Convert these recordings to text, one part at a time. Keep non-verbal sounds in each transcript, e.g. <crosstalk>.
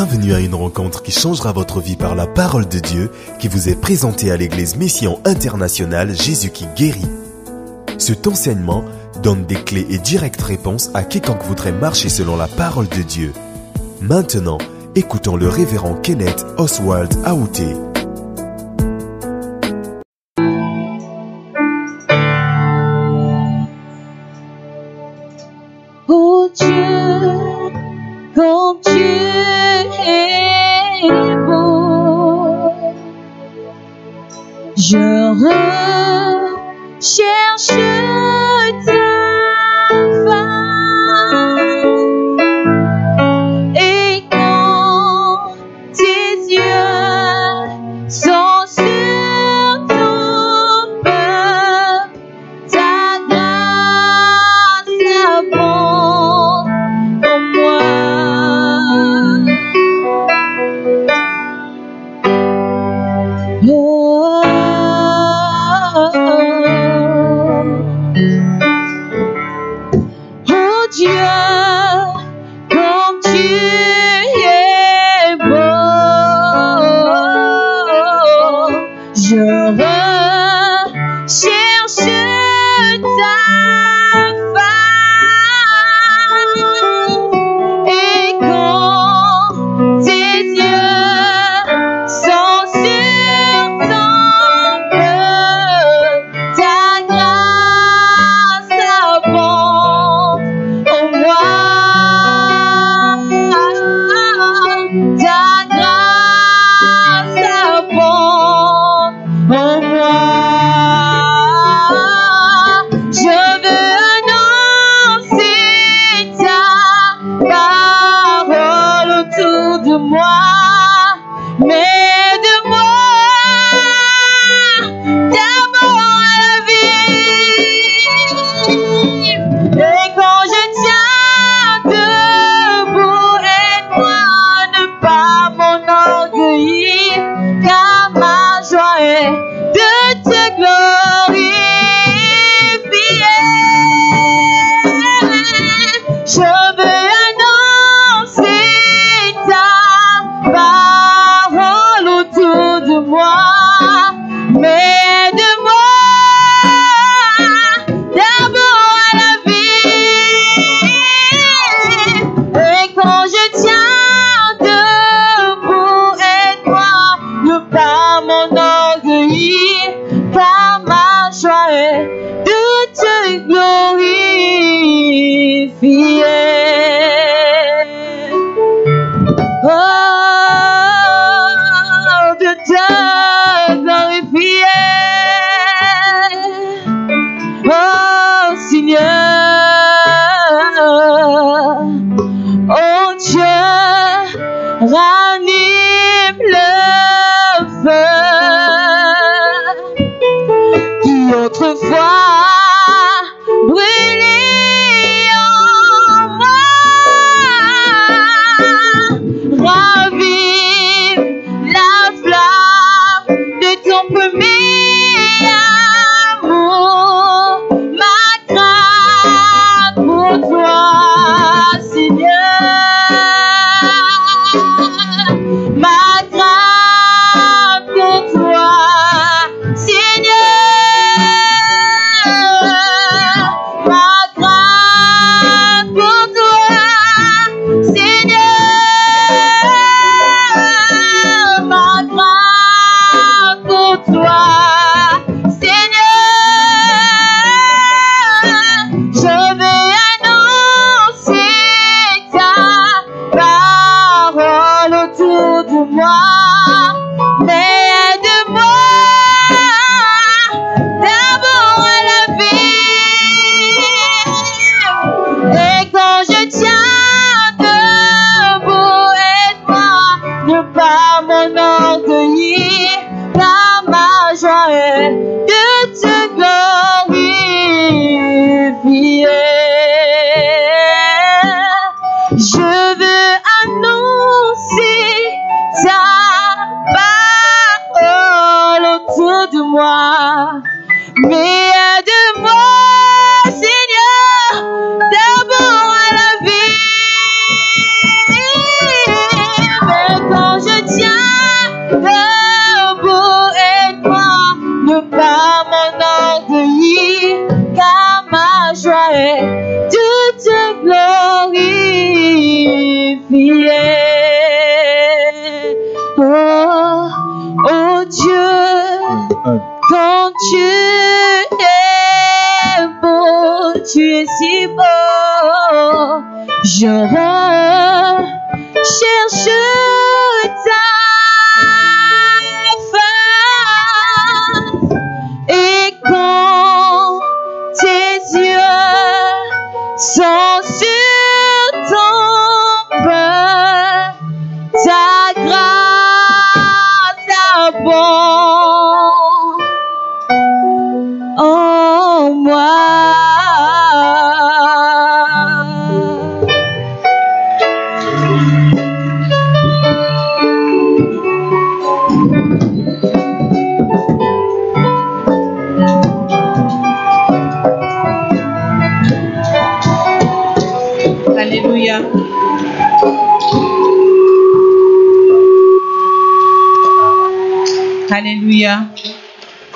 Bienvenue à une rencontre qui changera votre vie par la parole de Dieu qui vous est présentée à l'église Mission Internationale Jésus qui guérit. Cet enseignement donne des clés et directes réponses à quiconque voudrait marcher selon la parole de Dieu. Maintenant, écoutons le révérend Kenneth Oswald Aouté.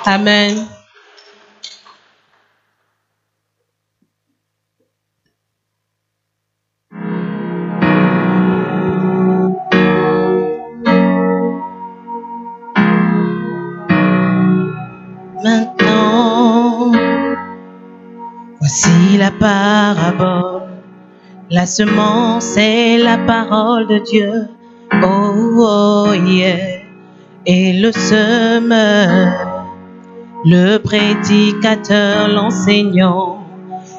Amen. Maintenant, voici la parabole. La semence est la parole de Dieu. Oh, oh, yeah. Et le semeur, le prédicateur, l'enseignant,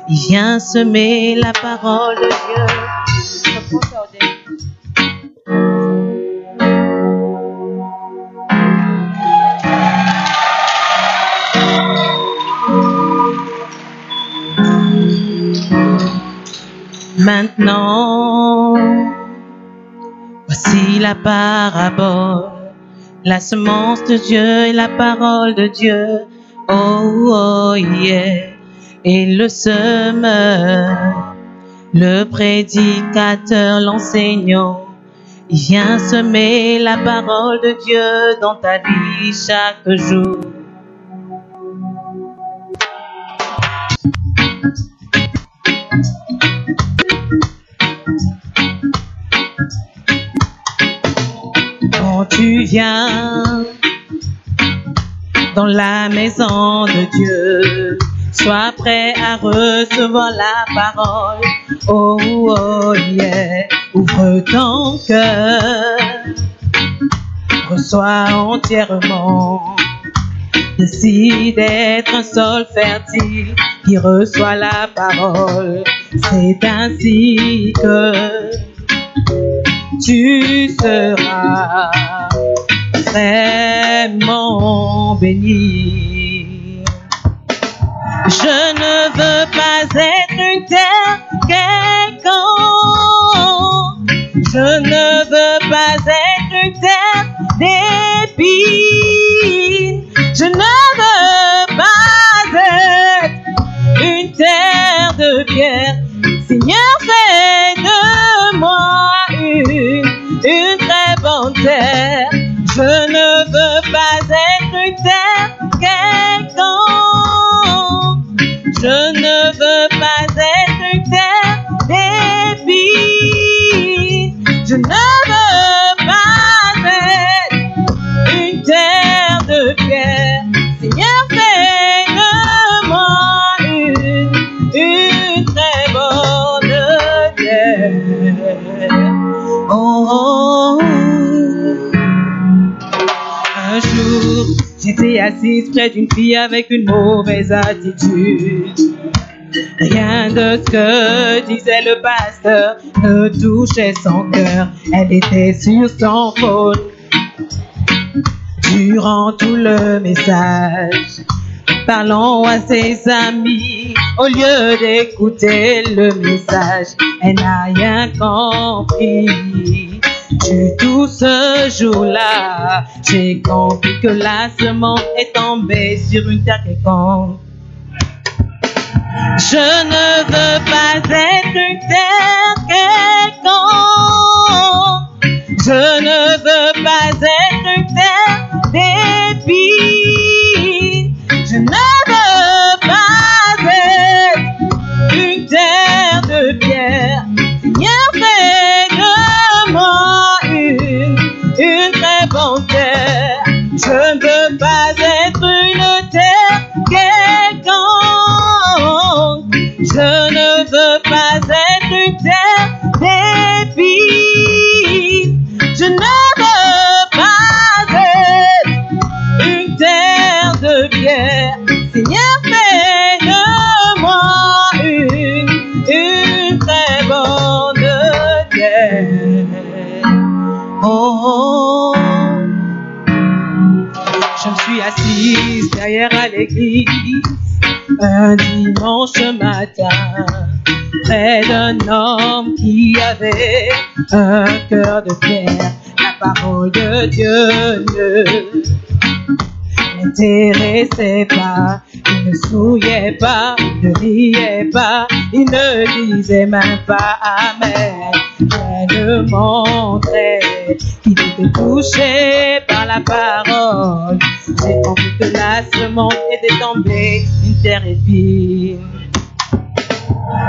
il vient semer la parole de Dieu. Maintenant, voici la parabole, la semence de Dieu et la parole de Dieu. Oh, oh, yeah. Et le semeur, le prédicateur, l'enseignant, il vient semer la parole de Dieu dans ta vie chaque jour. Quand tu viens dans la maison de Dieu, sois prêt à recevoir la parole. Oh, oh, yeah. Ouvre ton cœur, reçois entièrement. Décide d'être un sol fertile qui reçoit la parole. C'est ainsi que tu seras Je ne veux pas être une terre quelconque. Je ne veux pas être une terre d'épines. Je ne veux pas être une terre de pierre. Seigneur, fais de moi une, une très bonne terre. Je ne veux pas être une terre quelconque. Je ne veux pas être une terre d'épines. Je ne veux pas être une terre de pierre. J'étais assise près d'une fille avec une mauvaise attitude. Rien de ce que disait le pasteur ne touchait son cœur. Elle était sur son phone durant tout le message. Parlons à ses amis au lieu d'écouter le message. Elle n'a rien compris. Du tout ce jour-là, j'ai compris que la semence est tombée sur une terre quelconque. Je ne veux pas être une terre quelconque. Je ne veux pas être une terre d'épines. Je ne veux pas être une terre de pierre. Je ne veux pas être une terre quelconque. Je ne veux pas être une terre d'épines. Je ne veux pas être une terre de pierre. Seigneur, fais de moi une, une très bonne terre. oh. oh, oh. Assise derrière à l'église un dimanche matin près d'un homme qui avait un cœur de pierre. La parole de Dieu ne l'intéressait pas. Il ne souillait pas, il ne riait pas, il ne disait même pas Amen. Elle montrait qu'il était touché par la parole. J'ai envie que la semence était tombée, une terre épine.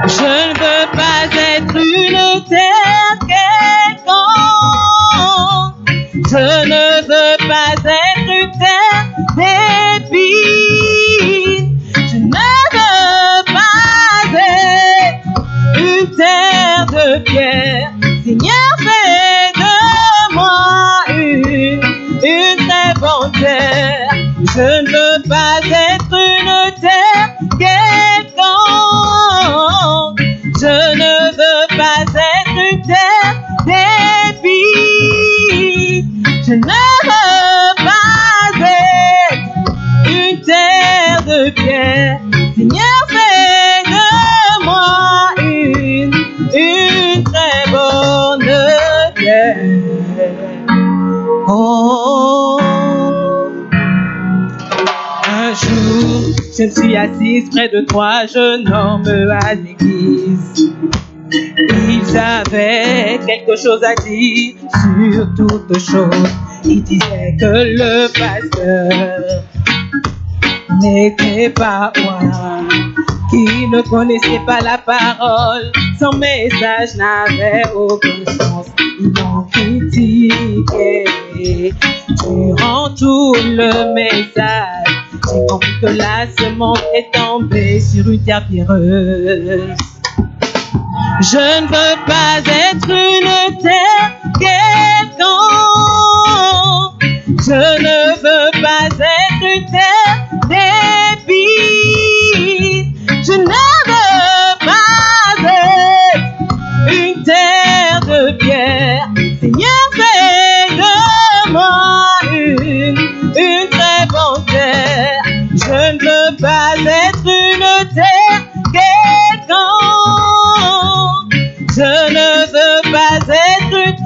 Je ne veux pas être une terre quelconque. Je ne veux pas être me suis assise près de trois jeunes hommes à l'église. Ils avaient quelque chose à dire sur toute chose. Ils disaient que le pasteur n'était pas moi, qui ne connaissait pas la parole. Son message n'avait aucun sens. Ils l'ont critiqué durant tout le message. Que la semence est tombée sur une terre pierreuse. Je ne veux pas être une terre quelconque. Je ne veux pas être une terre d'épines. Je ne veux pas être une terre de pierre. Seigneur, Je ne veux pas être une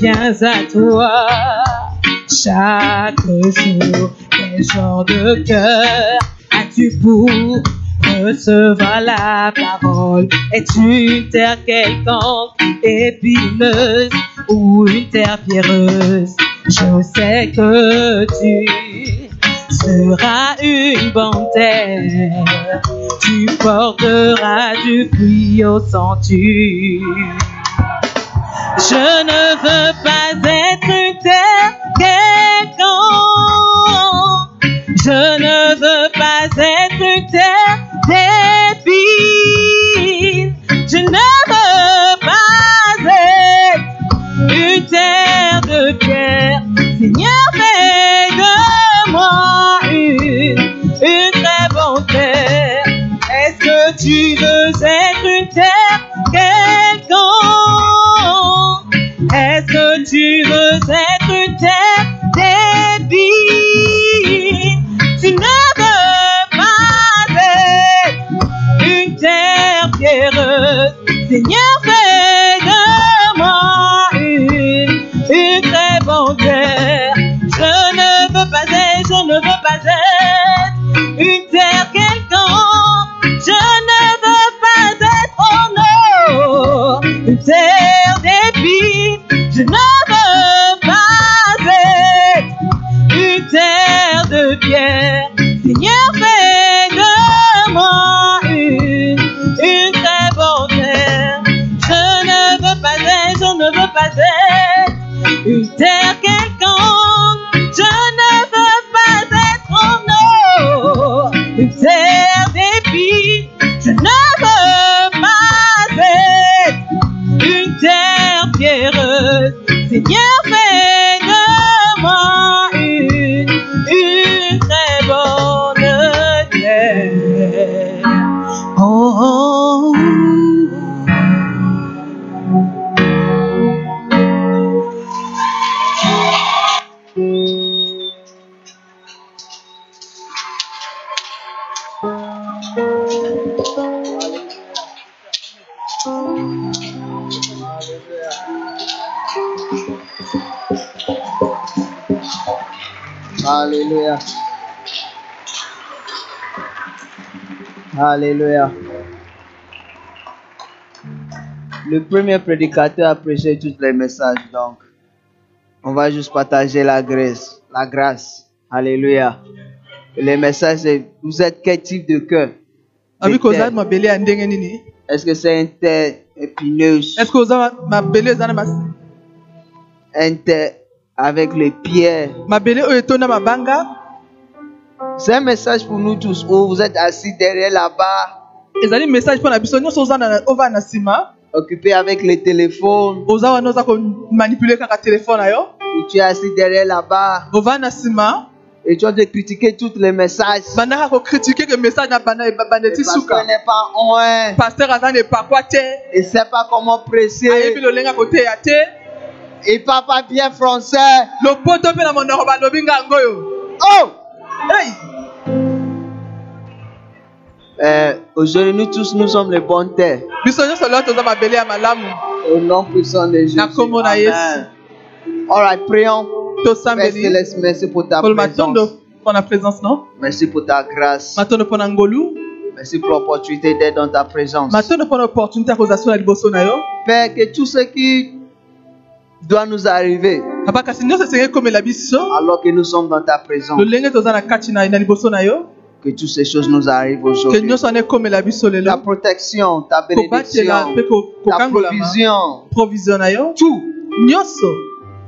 Jésus viens à toi chaque jour. Quel genre de cœur as-tu pour recevoir la parole? Es-tu une terre quelconque, épineuse ou une terre pierreuse? Je sais que tu seras une bonne terre. Tu porteras du fruit au centuple. Je ne veux pas être une terre quelconque. Je ne veux pas être une terre d'épines. Je ne veux pas être une terre de pierre. Seigneur, fais de moi une, une très bonne terre. Est-ce que tu veux être une terre quelconque? Est-ce que tu veux être une terre d'épines? Tu ne veux pas être une terre pierreuse. Seigneur, fais de moi une, une très bonne terre. Je ne veux pas être, je ne veux pas être Le premier prédicateur a prêché tous les messages, donc on va juste partager la grâce. La grâce. Alléluia. Les messages, c'est vous êtes quel type de cœur? Nini? Est-ce que c'est un terre épineuse? Est ce que terre avec les pierres. C'est un message pour nous tous. Où vous êtes assis derrière là-bas, ezali message mpo na biso nyonso oza na- ovanda na nsima occupé avec les téléphones, oza wana oza komanipule kaka telefone na yo ou tu es assis derrière na nsima et tu as de critiquer tous les messages. kokritike ke message na banda banda ti pasteur n'est pas te ne sait pas comment presser. ayebi te pas bien français. na Oh! hey! Euh, Aujourd'hui, nous tous, nous sommes les bons terres. Au nom puissant de Jésus. Yesu. All right, prions. Père Céleste, merci pour ta présence. mpo na présence Merci pour ta grâce. Merci pour l'opportunité d'être dans ta présence. Père, que tout ce qui doit nous arriver alors que nous sommes dans ta présence, que toutes ces choses nous arrivent aujourd'hui. Ta protection, ta bénédiction, ta provision, tout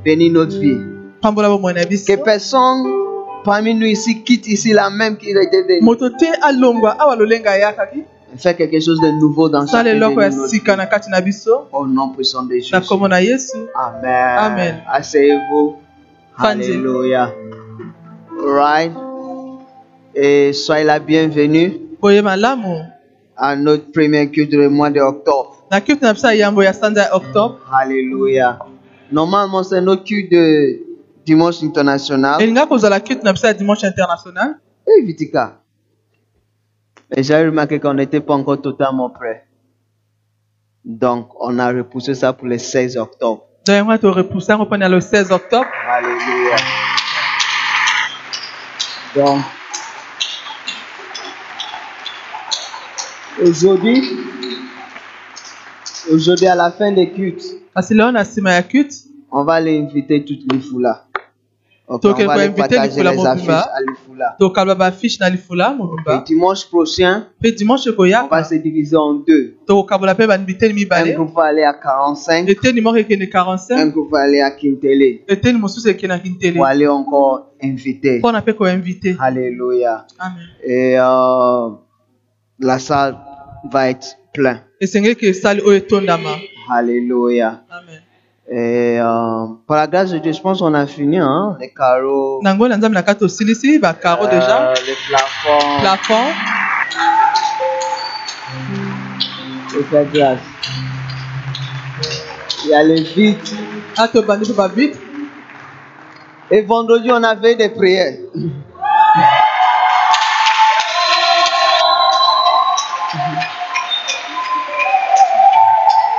bénit notre vie. Que personne parmi nous ici quitte ici la même qu'il était venu. Fais quelque chose de nouveau dans na biso Au nom puissant de Jésus. Amen. Amen. Asseyez-vous. Right. Et soyez la bienvenue à notre premier culte du mois d'octobre. Alléluia. Normalement, c'est notre culte de dimanche international. dimanche international Et Vitica. Et j'ai remarqué qu'on n'était pas encore totalement prêt. Donc, on a repoussé ça pour le 16 octobre. donc yango torepousse yango mpona le 16 octobre Alléluia. Donc, aujourd'hui, aujourd'hui à la fin des cultes, na nsima ya on va aller inviter toutes les foulas. Ok, on va partager Lifula les affiches Mobimba. à l'Ifula. tokaloba baafishe na lifula Et mobimba dimanche prochain, mpe dimanche on va se diviser en deux. tokokabola mpe banibiteni Un mibale groupe va aller à 45, eteni moko ekende un 45 groupe va aller à Kintele eteni mosusu ekendaki ntele pour aller encore inviter. mpona mpe koinvite Alléluia. amen Et euh, la salle va être pleine. Alléluia. amen Et euh, par la grâce de Dieu, je pense qu'on a fini, hein, les carreaux, euh, les plafonds. plafond Et faire grâce. Il y a les vitres. a tobandi mpe bavitre Et vendredi, on avait des prières.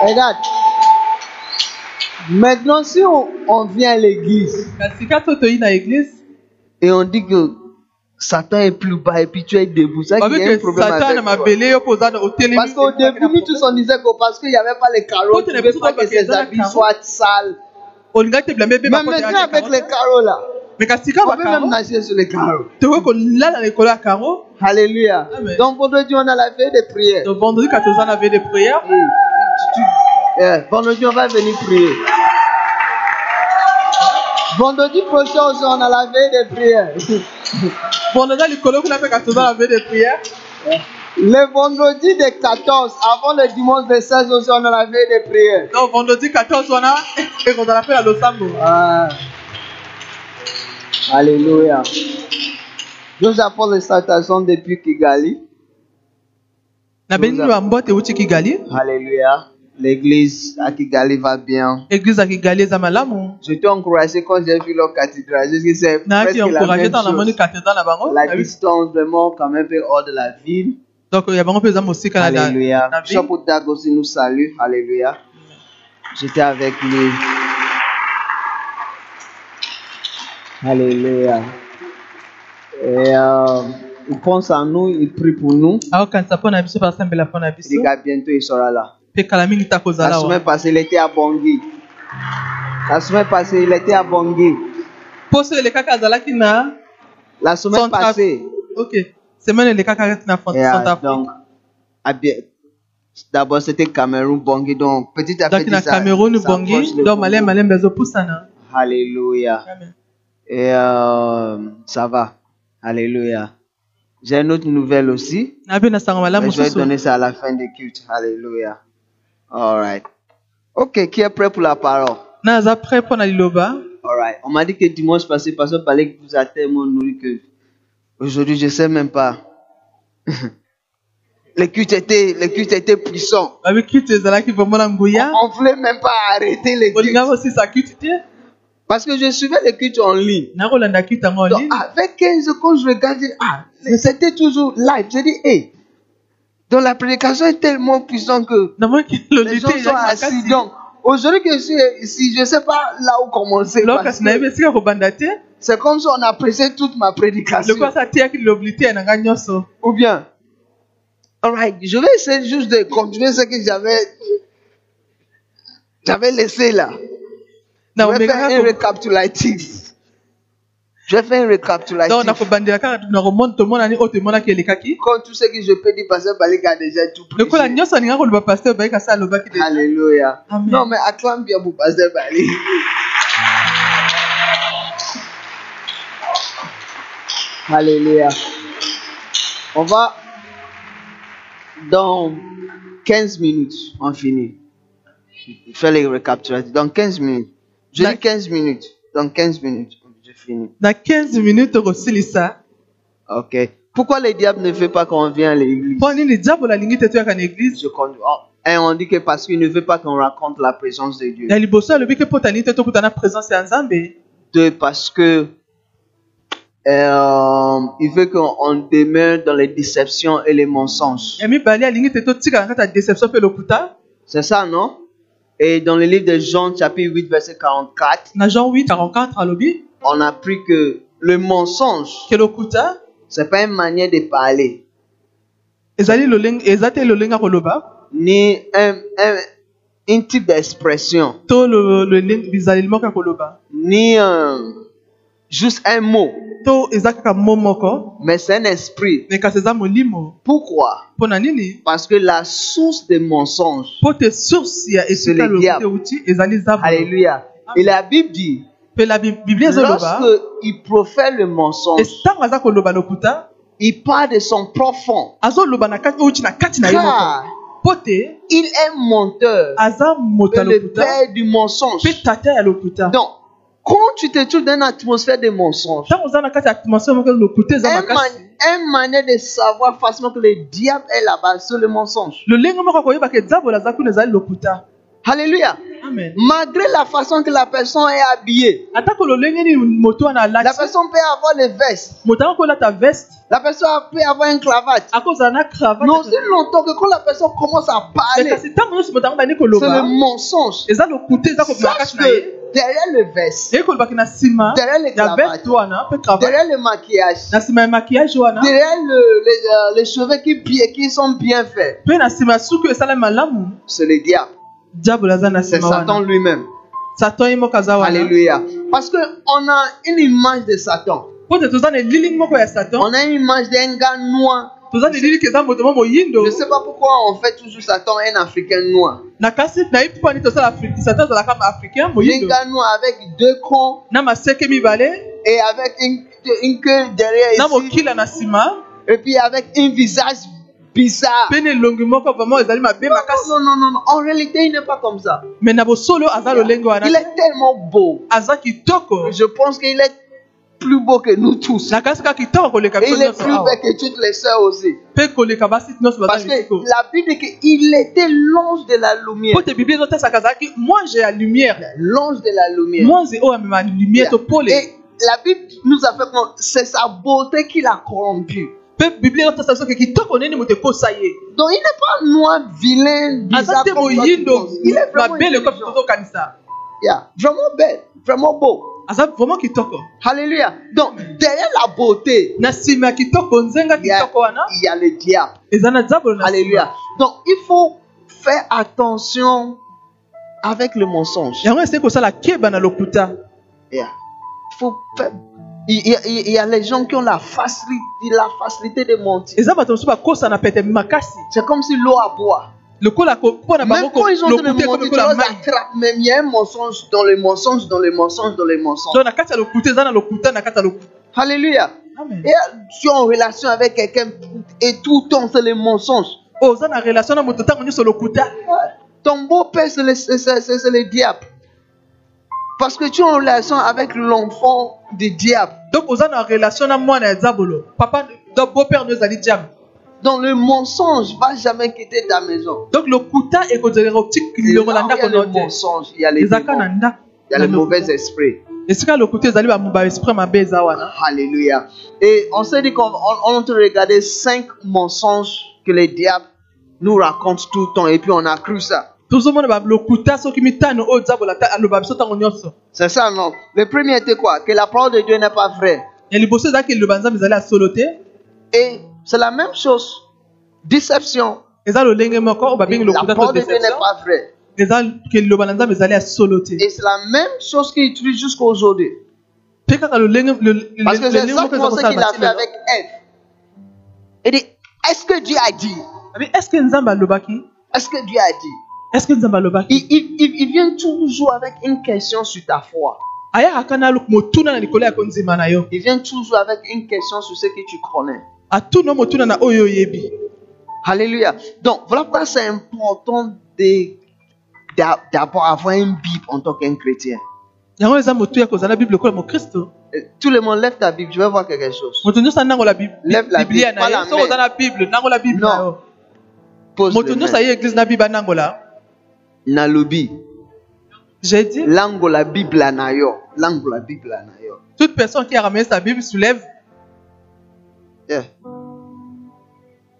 Regarde. Maintenant, si on, on vient à l'église et on dit que Satan est plus bas et puis tu es debout, ça qu'il y a un problème satan avec toi. Parce qu'au début, nous tous on disait que parce qu'il n'y avait pas les carreaux, Quand on on ne plutôt pas que ses a habits carreaux. soient sales. Mais maintenant, avec les carreaux là, on peut même nager sur les carreaux. tokoki kolala na likolo ya karo Alléluia. Amen. Donc vendredi, on a la veille des prières. donc vendredi kati oza na veille de prière Oui. Eh, vendredi, on va venir prier. Vendredi prochain aussi, on a la veille des prières. bon naza likolo kuna mpe kati oza na veille de prière Le vendredi de 14, avant le dimanche de 16 aussi, on a veille de prière. donc vendredi 14 wana ekozala mpe na losambo Ah. Alléluia. Nous apportons les salutations depuis kigali Alléluia. L'église à Kigali va bien. eglize ya kigali eza malamu J'étais encouragé quand j'ai vu leur cathédrale. Je dis c'est presque la même chose. bango La nayebi- distance vraiment quand même hors de la ville. donc ya bango mpe eza mosika na- na Alléluia. Bishop Dag aussi nous salue. Alléluia. J'étais avec lui. Alléluia. Et euh, il pense à nous, il prie pour nous. mpo na Il biso dit qu'à bientôt il sera là. La semaine passée, il était à Bangui. La semaine passée, il était à Bangui. La semaine passée. ok semaine centrafrique donc, d'abord c'était Cameroun, Bangui. Donc, petit à petit, ça- cameroun le donc Congo. malembe malembe ezopusana Alléluia. Et euh, ça va. Alléluia. J'ai une autre nouvelle aussi. Mais je vais donner ça à la fin du culte. Alléluia. All right. Ok, qui est prêt pour la parole? naza prêt mpo na liloba? All right. On m'a dit que dimanche passé, pasteur parlait que vous a tellement nourri que aujourd'hui, je sais même pas. <laughs> le culte était, le culte était puissant. nguya On voulait même pas arrêter le culte. Parce que je suivais le culte en ligne. Donc, avec 15 quand je regardais, ah, c'était toujours live. J'ai dit, hey. Donc, la prédication est tellement puissante que les gens sont assis. Donc, aujourd'hui que je suis ici, je sais pas là où commencer. C'est comme si on a pressé toute ma prédication. Ou bien, alright, je vais essayer juste de continuer ce que j'avais, j'avais laissé là. Je vais faire un récapitulatif. Je vais faire un donc récapitulatif. nakobandela kaka na komona tomonani oyo tomonaki elekaki Comme tout ce que je peux dire, parce que Balika a déjà tout pris. Alléluia. Amen. Non, mais acclame bien pour pasteur Bali. Alléluia. On va dans 15 minutes, on finit. Je fais les récapitulatifs. Dans 15 minutes. Je dis D'ac- 15 minutes. Dans 15 minutes, finis. na 15 minutes tokosilisa Ok. Pourquoi le diable ne veut pas qu'on vienne à l'église? Mpo nini diabolo alingi te toyaka na église? Je compte- oh, Et on dit que parce qu'il ne veut pas qu'on raconte la présence de Dieu. na liboso alobi ke mpo talingi te tokutana présence ya nzambe Deux, parce que euh, il veut qu'on on demeure dans les déceptions et les mensonges. C'est ça, non? Et dans le livre de Jean, chapitre 8, verset 44, na jean 8 44 alobi on a appris que le mensonge, c'est pas une manière de parler, ni un, un, un type d'expression, ni un- juste un mot, mais c'est un esprit. Pourquoi? Parce que la source des mensonges, esika le diable. Alléluia. Et la Bible dit, lorsqu'il profère le mensonge, il parle de son profond. Car il est menteur, et le père du mensonge. Donc, quand tu te trouves dans une atmosphère de mensonge, un manière de savoir facilement que le diable est là-bas sur le mensonge. Alléluia. amen. Malgré la façon que la personne est habillée, la personne peut avoir les vestes, la personne peut avoir une cravate. Mais aussi longtemps que quand la personne commence à parler, c'est le mensonge. Sache que derrière le veste, derrière les cravates, derrière le maquillage, derrière le- les, euh, les cheveux qui, qui sont bien faits, c'est le diable. C'est Satan lui-même. Alléluia. Parce qu'on a une image de Satan. On a une image d'un gars noir. Je ne sais pas pourquoi on fait toujours Satan un Africain noir. Un gars noir avec deux crans na maseke mibale et avec une, une queue derrière na ici. Et puis avec un visage bizarre. Non, non, non, non. En réalité, il n'est pas comme ça. Il est tellement beau. Je pense qu'il est plus beau que nous tous. Et il est plus beau que toutes les sœurs aussi. Parce que la Bible dit qu'il était l'ange de la lumière. azalaki mwange ya lumière L'ange de la lumière. mwanzi oyo amema lumière to pole Et la Bible nous a fait comprendre, c'est sa beauté qui l'a corrompu. Mpe biblia ezotasa biso ke kitoko nini moto ekosa ye Donc il n'est pas noir, vilain, aza bizarre. te moyindo vraiment mabele kofi intelligent. tozokanisa Yeah, Vraiment belle, vraiment beau. aza vraiment kitoko Alléluia. Donc derrière la beauté, na nsima ya kitoko nzenga il y a, kitoko wana il y a le diable. eza na zabolo na Alléluia. nsima Donc il faut faire attention avec le mensonge. yango esili kosala keba na lokuta Yeah. Il faut faire- Il y, a, il y a les gens qui ont la facilité, la facilité de mentir. C'est comme si l'eau à boire. Même quand ils ont lokuta mentir, mai attrapes même. Il y a un mensonge dans les mensonges, dans les mensonges, dans les mensonges. Alléluia. Amen. Et tu es en relation avec quelqu'un et tout le temps c'est les mensonges. lokuta Ton beau-père, le, c'est le diable. Parce que tu es en relation avec l'enfant du diable. donc oza na relation na mwana ya zabolo papa donc beau-père no ezali diable Donc le mensonge va jamais quitter ta maison. donc Et otikilongo là na où il y a le mensonge, il y a les démons, il y a lokuta. mauvais wana Alléluia. Et on s'est dit qu'on on, regardait cinq mensonges que les diables nous racontent tout le temps et puis on a cru ça. C'est ça, non? Le premier était quoi? Que la parole de Dieu n'est pas vraie. Et c'est la même chose. Déception. babengi La parole de Dieu n'est pas vraie. Et c'est la même chose qu'il utilise jusqu'à aujourd'hui. Parce que c'est exactement ce qu'il a fait avec Ève. Il dit, est-ce que Dieu a dit? Est-ce que Dieu a dit? Est ce que il, il, il, il vient toujours avec une question sur ta foi. ayakaka na motuna na likolo ya konzima na yo Il vient toujours avec une question sur ce que tu connais. atuna motuna na oyo oyebi Alléluia. Donc, voilà pourquoi c'est important de- d'a- d'abord avoir une Bible en tant qu'un chrétien. yango eza motu ya kozala bible lokola mokristo Euh, Tout le monde lève ta Bible, je vais voir quelque chose. moto nyonso anangola bi- Lève la biblia Bible, na pas la ye soki oza main. na bible nangola bible Non. na yo Pose moto le nyonso main. aye eglise na bible anangola Nalobi. j'ai dit Lango la Bible na yo. Lango la Bible na yo. toute personne qui a ramené sa bible soulève Yeah.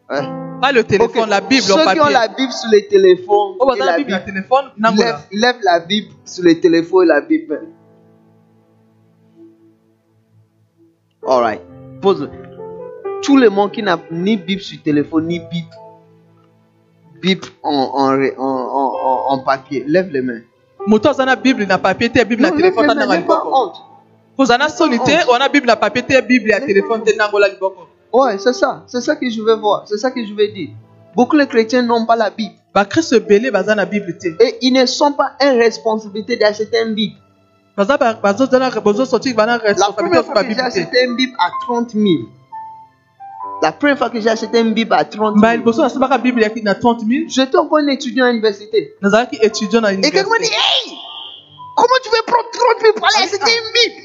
Ouais. pas le téléphone Ok. la bible Ceux en qui ont papier la Bible sur le téléphone, oyo et baza na la bible Bible, téléphone lève, lève la Bible sur le téléphone et la Bible. All right. Pose. Tout le monde qui n'a ni Bible sur téléphone, ni Bible, Bible en, en, en, en, papier, lève les mains. moto aza na bible na papier te bible na les ta pas liboko koza na soni te oza na bible na papier te bible ya téléphone te nangola liboko Ouais, c'est ça. C'est ça que je veux voir. C'est ça que je veux dire. Beaucoup de chrétiens n'ont pas la Bible. bakristo ebele baza na bible te Et ils ne sont pas en responsabilité d'acheter une Bible. baza ba- bazozala bazosorti bana La responsabilité te acheté une Bible à 30 000. La première fois que j'ai acheté une Bible à 30 mbala 000. liboso nasombaka bible yaki na 30 000 J'étais encore un étudiant à l'université. Et quelqu'un m'a dit Hey Comment tu veux prendre 30 000 pour aller acheter une Bible?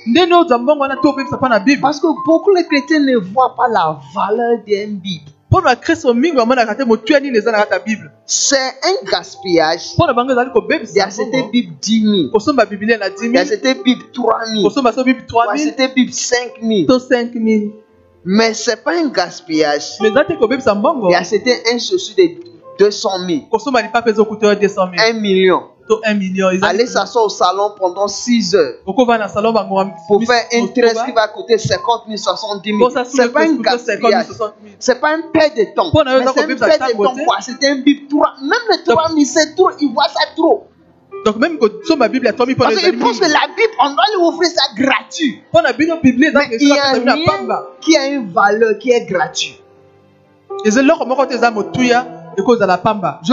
Parce que beaucoup de chrétiens ne voient pas la valeur d'une Bible. C'est un gaspillage. D'acheter Bible 10 000, kosomba biblia na 10 000 d'acheter Bible 3 000, kosomba so bible 3 000 d'acheter Bible 5 000. To 5 000 Mais c'est pas un gaspillage te kobebisa mbongo d'acheter un chaussure de 200 000, kosomba lipapa ezokuta yo 200 000 1 million. to 1 million eza Aller s'asseoir au salon pendant 6 heures pour faire un tresse qui va coûter 50 000, 70 000. C'est pas un gaspillage. 60 000 C'est pas un perte de temps. C'est un de temps 3. Même le 3 000, c'est trop. Ils voient ça trop. Donc même kosomba bible ya 3 000 mpo na Parce ezali qu'ils pensent que la Bible, on doit lui offrir ça gratuit. Mais il y a rien qui a une valeur qui est gratuite. Je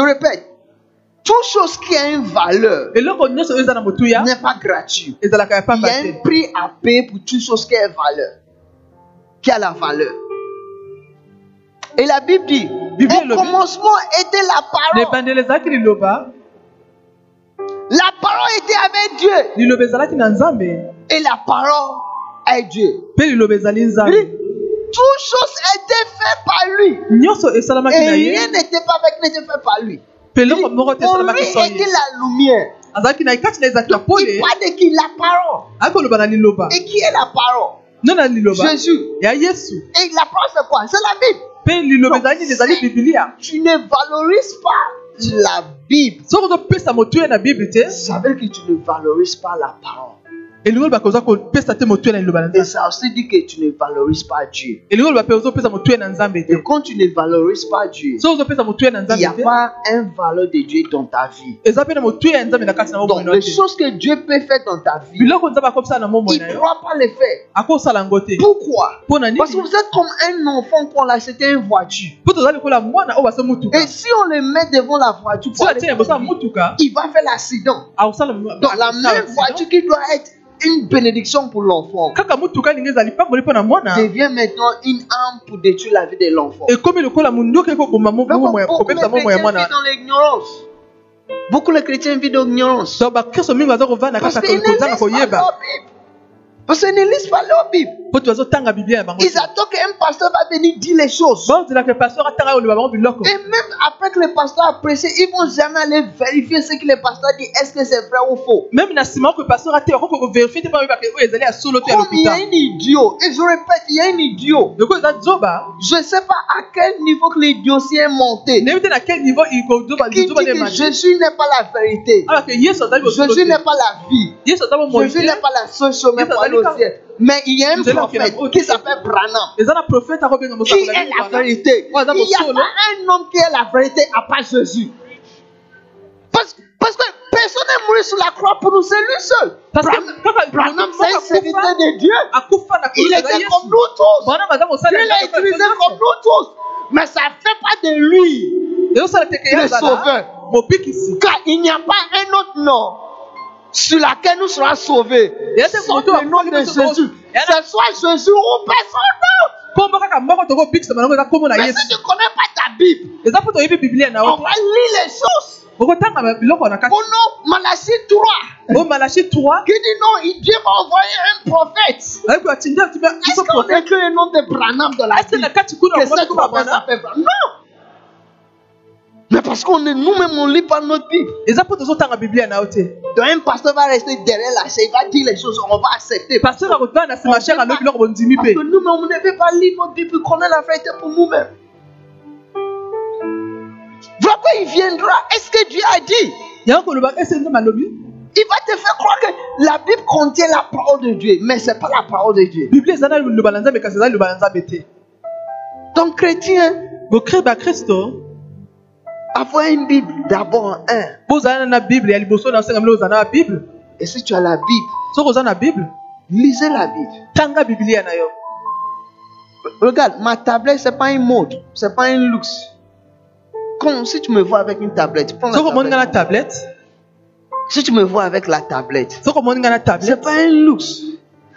répète, toute chose qui a une valeur n'est pas gratuite. Il y a un prix à payer pour toute chose qui a valeur. Qui a la valeur. Et la Bible dit, bible elobi commencement était la parole. La parole était avec Dieu. Et la parole est Dieu. mpe liloba ezali Il nzambe dit, Toute chose était faite par lui. Et rien n'était pas fait, n'était fait par lui. Pour lui était la lumière. azalaki na kati na ezalaki na pole parle de qui? La parole. ayaki koloba na liloba Et qui est la parole? No na liloba Jésus. ya yesu Et la parole, c'est quoi? C'est la Bible. mpe liloba ezali nini ezali bibilia Tu ne valorises pas la Bible. Ça veut dire que tu ne valorises pas la parole? Et ça aussi dit que tu ne valorises pas Dieu. Et quand tu ne valorises pas Dieu, il n'y a pas un valeur de Dieu dans ta vie. Donc, les choses que Dieu peut faire dans ta vie, il ne pourra pas les faire. Pourquoi? Parce que vous êtes comme un enfant qu'on a acheté une voiture. Et si on le met devant la voiture, pour aller il va faire l'accident. akosala Donc, la même voiture qui doit être une bénédiction pour l'enfant devient maintenant une arme pour détruire la vie de l'enfant. ya- beaucoup de chrétiens vivent dans l'ignorance. Beaucoup de chrétiens vivent dans l'ignorance. kovanda Parce qu'ils ne lisent pas leur Bible. Parce qu'ils ne lisent pas leur Bible. Ils attendent qu'un pasteur va venir dire les choses. Et même après que le pasteur a prêché, ils vont jamais aller vérifier ce que le pasteur dit. Est-ce que c'est vrai ou faux? Même nsima oko pasteur te ya Comme il y a un idiot, et je répète, il y a un idiot. Je ne sais pas à quel niveau que l'idiotie est monté. Qui dit que ne Jésus n'est pas la vérité. que Jésus n'est pas la vie. Jésus n'est pas la seule chemin pour aller au ciel. Mais il y a un prophète qui s'appelle Branham. Qui est la vérité Il n'y a pas un homme qui est la vérité à part Jésus. Parce, parce que personne n'est mort sur la croix pour nous, c'est lui seul. parce que Branham, c'est un serviteur de Dieu. Il était comme nous tous. Dieu l'a utilisé comme nous tous. Mais ça ne fait pas de lui. Le sauveur. Car il n'y a pas un autre nom sur lequel nous serons sauvés. Photos le nom de Jésus. Ce soit Jésus ou personne d'autre. kombo kaka moko tokobikisa bango eza kombo na yesu si tu ne connais pas ta Bible, eza mpo toyebi biblia na on yo va lire les choses. okotanga biloko na kati Pour nous, Malachie 3, o malachi 3 qui dit non, il- Dieu va envoyer un prophète. atindi Est-ce qu'on écrit le nom de Branham dans la Bible? kati kuna Que okomaki cet komba prophète bana s'appelle? Branham Non Mais parce qu'on est nous-mêmes, on lit pas notre Bible. Donc un pasteur va rester derrière la il va dire les choses, on va accepter. Parce que nous-mêmes, on ne veut pas lire notre Bible connaître la vérité pour nous-mêmes. Voilà quoi il viendra. Est-ce que Dieu a dit? Il va te faire croire que la Bible contient la parole de Dieu, mais ce n'est pas la parole de Dieu. Donc, chrétien, avoir une Bible, d'abord un. bible Et si tu as la Bible, soki oza na bible lisez la Bible. Regarde, ma tablette, ce n'est pas une mode, ce n'est pas un luxe. Comme si tu me vois avec une tablette, prends la tablette. Si tu me vois avec la tablette, ce n'est pas un luxe.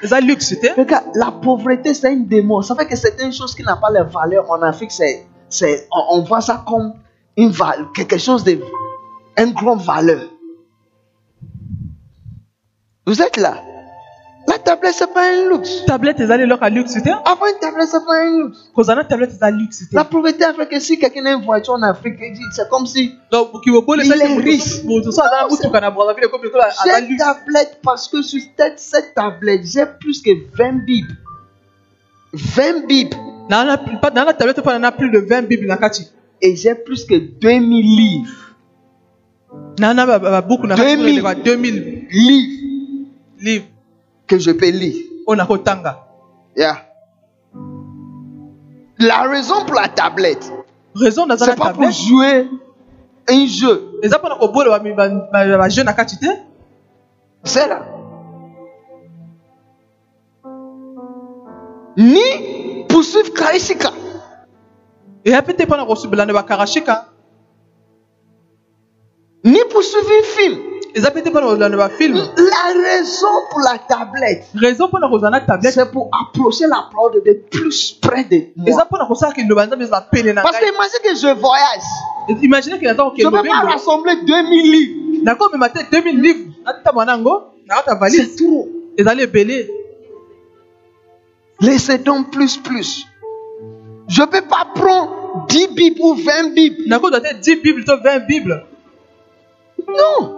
eza luxe te Regarde, la pauvreté, c'est une démon. Ça fait que c'est une chose qui n'a pas de valeur en Afrique. C'est, c'est, on, on voit ça comme une quelque chose de, une grande valeur. Vous êtes là. La tablette, c'est pas un luxe. tablette ezali eloko ya luxe Avoir une tablette, c'est pas un luxe. kozala na tablette eza luxe te La pauvreté africaine, si quelqu'un a une voiture en Afrique, il c'est comme si donc Il est riche. j'ai une luxe tablette parce que sur cette, cette tablette, j'ai plus que 20 bibles. 20 bibles. na pa- na na tablette mpo na plus de 20 bible na kati Et j'ai plus que 2000 livres. kati 2000. kuna 2000 Livres livre que je peux lire. nakotanga Yeah. La raison pour la tablette, raison c'est pas pour tablette jouer un jeu. C'est là. Ni poursuivre Karishika. Te mpona kosubela na bakarashika Ni poursuivre un film. eza pe te mpona kozala na bafilme La raison pour la tablette, raison mpona kozala na tablette c'est pour approcher la parole de Dieu plus près de eza moi. mpona kosalaka liloba ya nzambe ezala pene na Parce que ngai imagine que je voyage. imagine naza Je ne peux pas rassembler 2000 livres. nakomema te 2000 livre natamwana yango nakata C'est valise trop. ezali ebele Laissez donc plus, plus. Je ne peux pas prendre 10 Bibles ou 20 Bibles. nakozwa te 10 bible to 20 bible Non.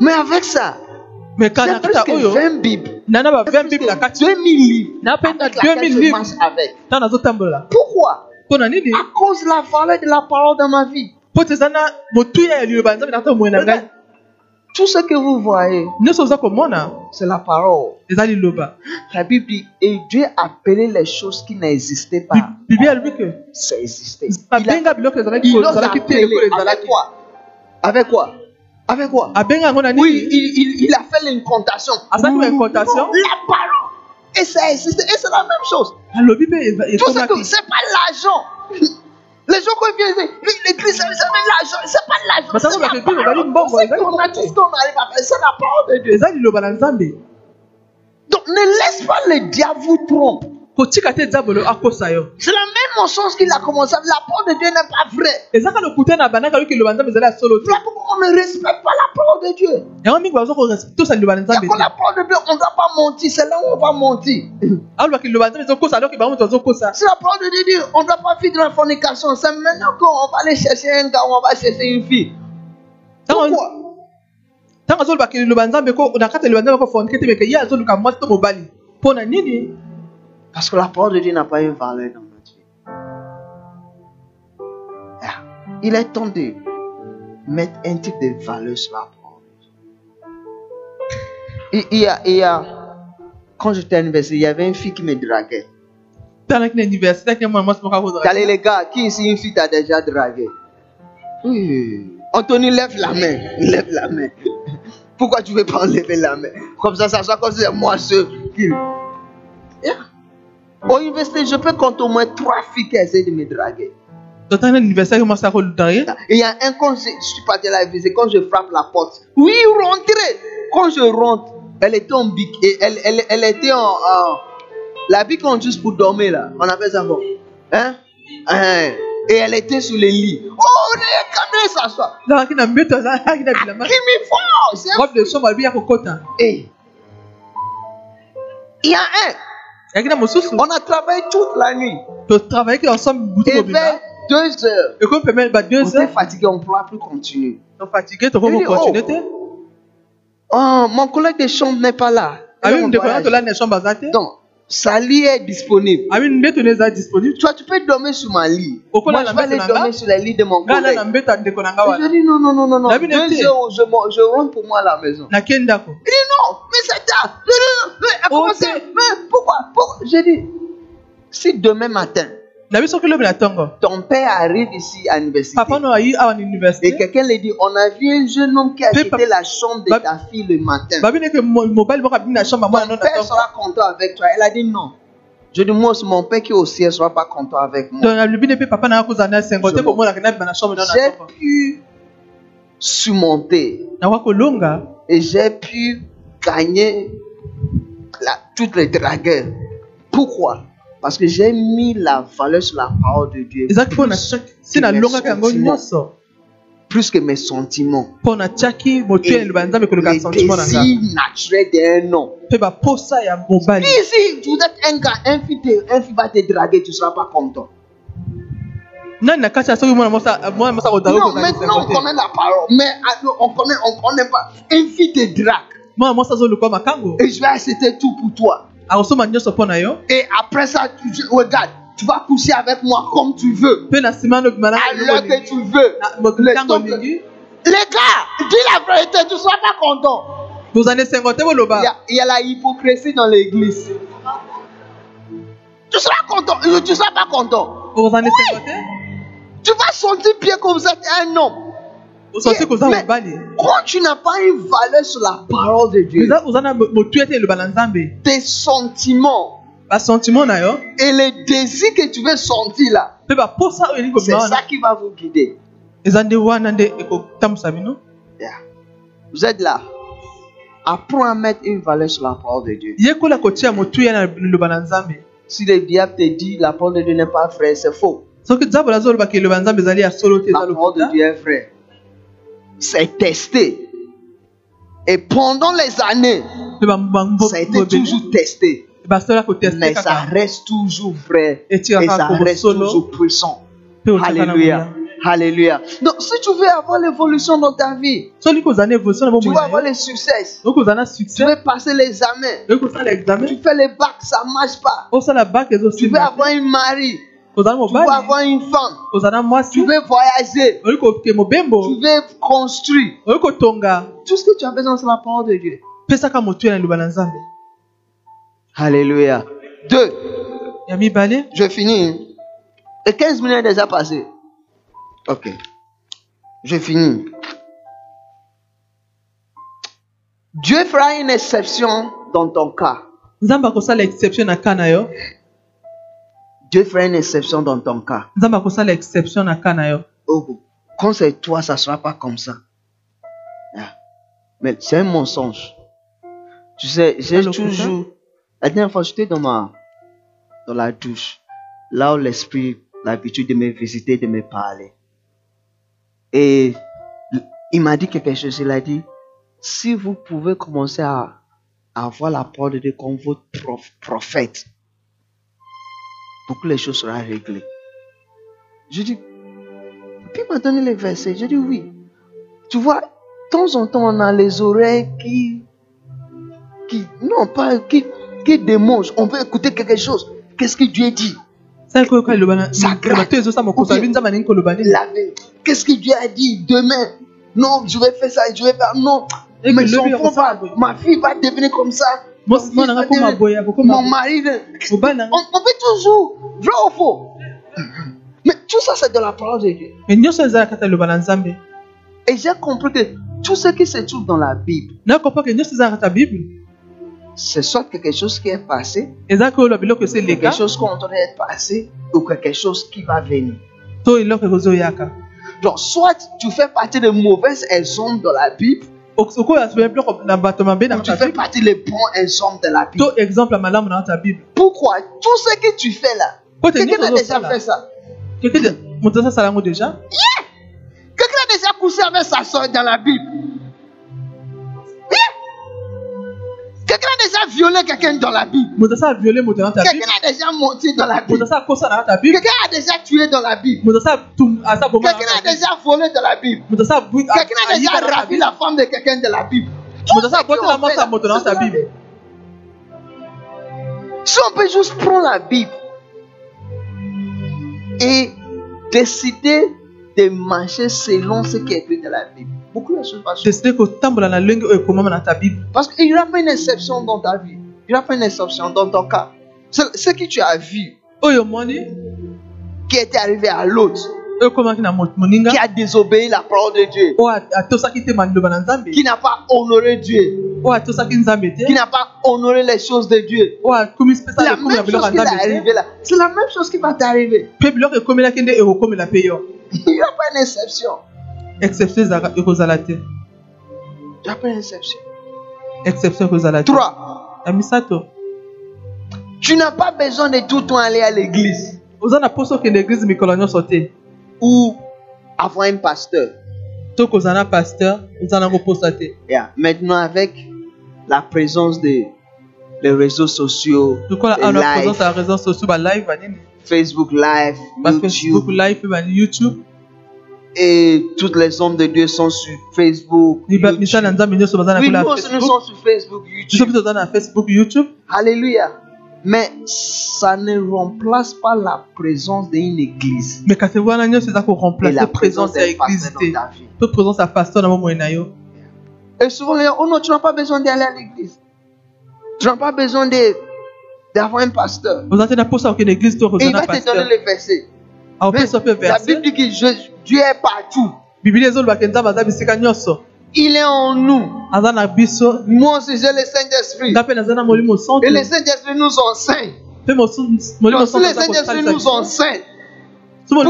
Mais avec ça, kaka j'ai na plus que oyo 20 Bibles. na na ba J'ai 20 plus bible que na kati 2000 livres. na laquelle 2000 je livre marche avec. ntango nazotambola Pourquoi? Mpona nini À cause de la valeur de la parole dans ma vie. mpo te eza na motuya ya liloba nzambe na ngai Tout ce que vous voyez, c'est la parole. La Bible dit, et Dieu appelait les choses qui n'existaient pas. Ça existait. Il a- il a ekolo Avec quoi? Avec quoi? Avec quoi? Oui, il, il, il a fait l'incantation. L'incantation. La parole. Et ça existe. Et c'est la même chose. Tout ce que c'est pas l'argent. Les gens qui viennent, disent, l'église, c'est c'est l'argent. C'est pas l'argent. Dit, bon, C'est bon, qu'on a tout ce qu'on arrive à faire. C'est la parole de Dieu. Donc ne laisse pas le diable vous trompe. C'est la même chose qu'il a commencé. La parole de Dieu n'est pas vraie. Voilà pourquoi on ne respecte pas la parole de Dieu. Quand la parole de Dieu, on ne doit pas mentir. C'est là où on va mentir. C'est la parole de Dieu. On ne doit pas vivre dans la fornication. C'est maintenant qu'on va aller chercher un gars, on va chercher une fille. Pourquoi? Ntango azolobaki liloba nzambe na kati ya liloba nzambe kofonike te meke ye azoluka mwasi to mobali mpo na nini? Parce que la parole de Dieu n'a pas une valeur dans notre vie. Ah, Il est temps de mettre un type de valeur sur la parole. Il, il y a, il y a, quand j'étais à l'université, il y avait une fille qui me draguait. Allez les gars, qui ici une fille t'a déjà dragué? Oui. Anthony, lève la main. Lève la main. Pourquoi tu veux pas enlever la main? Comme ça, ça soit comme si c'est moi seul. qui-. Au université, je peux compter au moins trois filles qui essaient de me draguer. na université ake mwasi akolutaye Et il y a un quand je, je suis parti à la visite, quand je frappe la porte, oui, rentrez. Quand je rentre, elle était en bic, et elle, elle, elle était en, en- la bic qu'on utilise pour dormir là, on appelle ça quoi Hein? Hein? Et elle était sur le lit. Oh, regardez ça, ça. azalaki na mbeto azalaki na bilamba Qui me fort, c'est un- robe de chambre alobi ya kokota Eh. Il y a un, na on a travaillé toute la nuit. totravaillaki ensemble butu Et vers 2 heures, ekomi pemene ba on 2 était heures fatigué, on ne pourra plus continuer. tofatigue tokoki Il dit, kocontinue oh. Oh, mon collègue de chambre n'est pas là. En ndeko yanga voyage. tolani na chambre Donc, sa lit est disponible. disponible Tu peux dormir sur ma lit. Moi, je vais aller dormir sur la lit de mon collègue. Je dis non, non, non, non, non. Deux heures, je, je rentre pour moi à la maison. Il dit non, mais c'est tard. Je dis, non, mais, Oh, comment c'est- ça Mais pourquoi, pourquoi? Je dis, si demain matin, ton père arrive ici à l'université et quelqu'un lui dit, on a vu un jeune homme qui a quitté la chambre de ta fille le matin. na père sera content avec toi. Elle a dit non. Je dis, moi mon père qui est au ciel sera pas content avec moi. ne J'ai pu surmonter et j'ai pu gagner la, toutes les dragueurs. Pourquoi? Parce que j'ai mis la valeur sur la parole de Dieu plus, plus que mes sentiments. mpo natiaki motu ya liloba ya nzambe koleka Les sentiment na nga désirs naturels d'un homme. Si, si, vous êtes un gars, un fille, un fille va te draguer, tu ne seras pas content. Non, maintenant on connaît la parole, mais ah, on connaît, on connaît pas. Un fille te drague et je vais acheter tout pour toi. Yo Et après ça, tu, regarde, tu vas coucher avec moi comme tu veux, à l'heure que tu veux. Que- Les gars, dis la vérité, tu ne seras pas content. Il y a, il y a la hypocrisie dans l'église. Tu seras content, tu ne seras pas content. te Tu vas sentir bien vous êtes un homme. Mais quand tu n'as pas une valeur sur la parole de Dieu, tes sentiments yo et les désirs que tu veux sentir là, oyo elingi c'est ça qui va vous guider. Yeah. Vous êtes là. Apprends à mettre une valeur sur la parole de Dieu. Si le diable te dit la parole de Dieu n'est pas vraie, c'est faux. La parole de Dieu est vraie. C'est testé. Et pendant les années, mpe bambo ça a été toujours testé. basola koteste Mais ça reste toujours vrai. Et ça reste toujours puissant. Alléluia. Alléluia. Donc, si tu veux avoir l'évolution dans ta vie, tu na avoir les succès. Tu veux passer l'examen. Tu fais les bacs, ça ne marche pas. Tu veux avoir une mari. Tu veux avoir une femme. Tu veux voyager. Tu veux construire. Tout ce que tu as besoin, c'est la parole de Dieu. Alléluia. Deux. Je finis. Et 15 minutes déjà passé. Ok. Je finis. Dieu fera une exception dans ton cas. nzambe akosala exception na ka na yo Dieu fera une exception dans ton cas. Oh, quand c'est toi, ça ne sera pas comme ça. Ah. Mais c'est un mensonge. Tu sais, j'ai toujours. La dernière fois, j'étais dans ma. dans la douche. Là où l'esprit a l'habitude de me visiter, de me parler. Et il m'a dit quelque chose. Il a dit si vous pouvez commencer à, à avoir la parole de Dieu comme votre prof- prophète, pour que les choses soient réglées. Je dis puis m'a donné les versets. J'ai dit oui. Tu vois, de temps en temps, on a les oreilles qui. qui. non, pas. qui, qui. On veut écouter quelque chose. Qu'est-ce que Dieu dit? Ça. Qu'est-ce que Dieu a dit? Demain Non, je vais faire ça, je vais faire. Non. Et le enfants lieu va- ma fille va devenir comme ça. Mo- Mon mari. On, on fait toujours. Vrai ou faux Mais tout ça, c'est de la parole de Dieu. Et j'ai compris que tout ce qui se trouve dans la Bible, c'est soit quelque chose qui est passé, quelque chose qu'on être passé, ou quelque chose qui va venir. Donc, soit tu fais partie des mauvais exemples de la Bible, tu fais partie des bons exemples de la Bible. Pourquoi? Tout ce que tu fais là, quelqu'un a déjà fait ça. Quelqu'un a déjà couché avec sa soeur dans la Bible. Quelqu'un a déjà violé quelqu'un dans la Bible. Quelqu'un a déjà menti dans la Bible. Quelqu'un a déjà tué dans la Bible. Quelqu'un a déjà volé dans la Bible. Quelqu'un a déjà ravi la femme de quelqu'un de la bible Si on peut juste prendre la Bible et décider de marcher selon ce qui est écrit dans la Bible, beaucoup de choses vont changer. bible? Parce qu'il n'y aura pas une exception dans ta vie. Il n'y aura pas une exception dans ton cas. Ce, ce que tu as vu omoni qui était arrivé à l'autre, moninga qui a désobéi la parole de Dieu, a- nzambe qui n'a pas honoré Dieu, qui n'a pas honoré les choses de Dieu. C'est la même chose qui arrivé là. C'est la même chose qui va t'arriver. Il n'y <laughs> aura pas une exception. Exception ezalaka ekozala te Il n'y aura pas une exception. exception ekozala te Trois, ya misato tu n'as pas besoin de tout le temps aller à l'église. Oza na mposa okende eglize mikolo nyonso te ou avoir un pasteur. to kozala na paster oza nango mposa te Yeah. Maintenant, avec la présence des les réseaux sociaux, les live, présence ya réseau sociaux balive banini Facebook Live, YouTube, live mpe bani youtube et toutes les hommes de Dieu sont sur Facebook. Oui, nous aussi, nous sommes sur Facebook, YouTube. Alléluia. Mais ça ne remplace pas la présence d'une église nyonso eza et koremplace la présence présence ya d'un église pasteur te dans ta vie. to présence ya pasteur na yo Et souvent, oh non, tu n'as pas besoin d'aller à l'église. Tu n'as pas besoin de- d'avoir un pasteur. Et il va te donner les versets. Mais la Bible dit que je- Dieu est partout. Il est en nous. Moi aussi, j'ai le Saint-Esprit. Et le Saint-Esprit nous enseigne. Donc, si le Saint-Esprit nous enseigne,